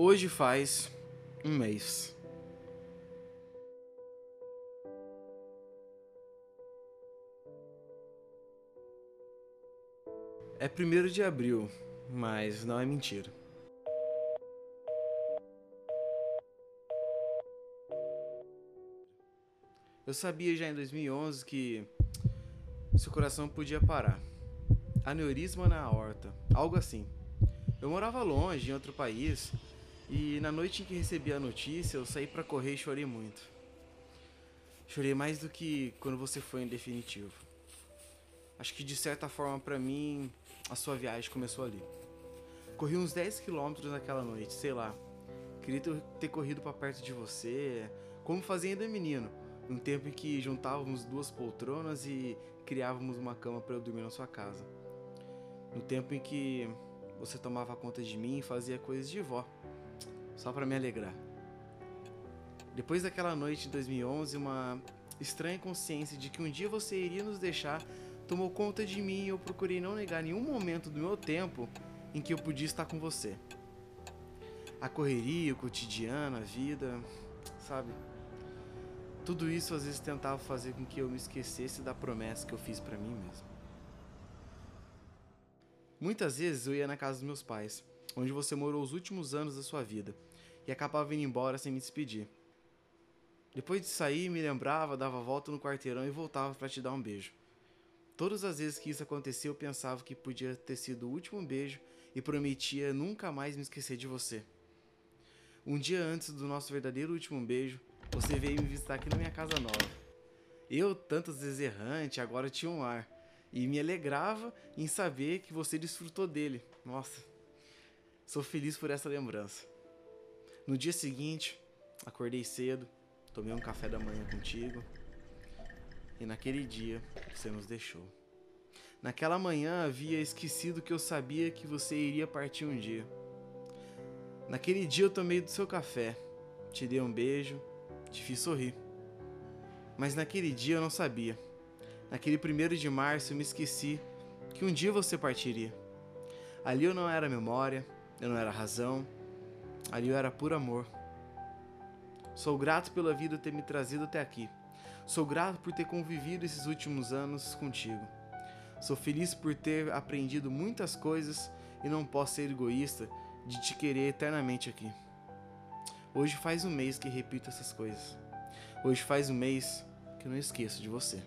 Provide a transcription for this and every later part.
Hoje faz um mês. É primeiro de abril, mas não é mentira. Eu sabia já em 2011 que seu coração podia parar. Aneurisma na aorta, algo assim. Eu morava longe, em outro país, e na noite em que recebi a notícia, eu saí para correr e chorei muito. Chorei mais do que quando você foi em definitivo. Acho que de certa forma para mim, a sua viagem começou ali. Corri uns 10 quilômetros naquela noite, sei lá. Queria ter corrido para perto de você, como fazia ainda menino, num tempo em que juntávamos duas poltronas e criávamos uma cama para eu dormir na sua casa. No tempo em que você tomava conta de mim e fazia coisas de vó só para me alegrar. Depois daquela noite de 2011, uma estranha consciência de que um dia você iria nos deixar tomou conta de mim e eu procurei não negar nenhum momento do meu tempo em que eu podia estar com você. A correria, o cotidiano, a vida, sabe? Tudo isso às vezes tentava fazer com que eu me esquecesse da promessa que eu fiz para mim mesmo. Muitas vezes eu ia na casa dos meus pais, onde você morou os últimos anos da sua vida e acabava indo embora sem me despedir. Depois de sair, me lembrava, dava volta no quarteirão e voltava para te dar um beijo. Todas as vezes que isso acontecia, eu pensava que podia ter sido o último beijo e prometia nunca mais me esquecer de você. Um dia antes do nosso verdadeiro último beijo, você veio me visitar aqui na minha casa nova. Eu, tantas vezes errante, agora tinha um ar. E me alegrava em saber que você desfrutou dele. Nossa, sou feliz por essa lembrança. No dia seguinte, acordei cedo, tomei um café da manhã contigo. E naquele dia, você nos deixou. Naquela manhã havia esquecido que eu sabia que você iria partir um dia. Naquele dia eu tomei do seu café, te dei um beijo, te fiz sorrir. Mas naquele dia eu não sabia. Naquele primeiro de março eu me esqueci que um dia você partiria. Ali eu não era memória, eu não era razão, Ali eu era puro amor. Sou grato pela vida ter me trazido até aqui. Sou grato por ter convivido esses últimos anos contigo. Sou feliz por ter aprendido muitas coisas e não posso ser egoísta de te querer eternamente aqui. Hoje faz um mês que repito essas coisas. Hoje faz um mês que eu não esqueço de você.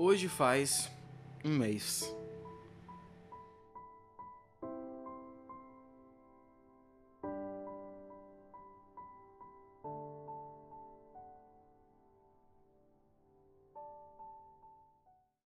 Hoje faz um mês.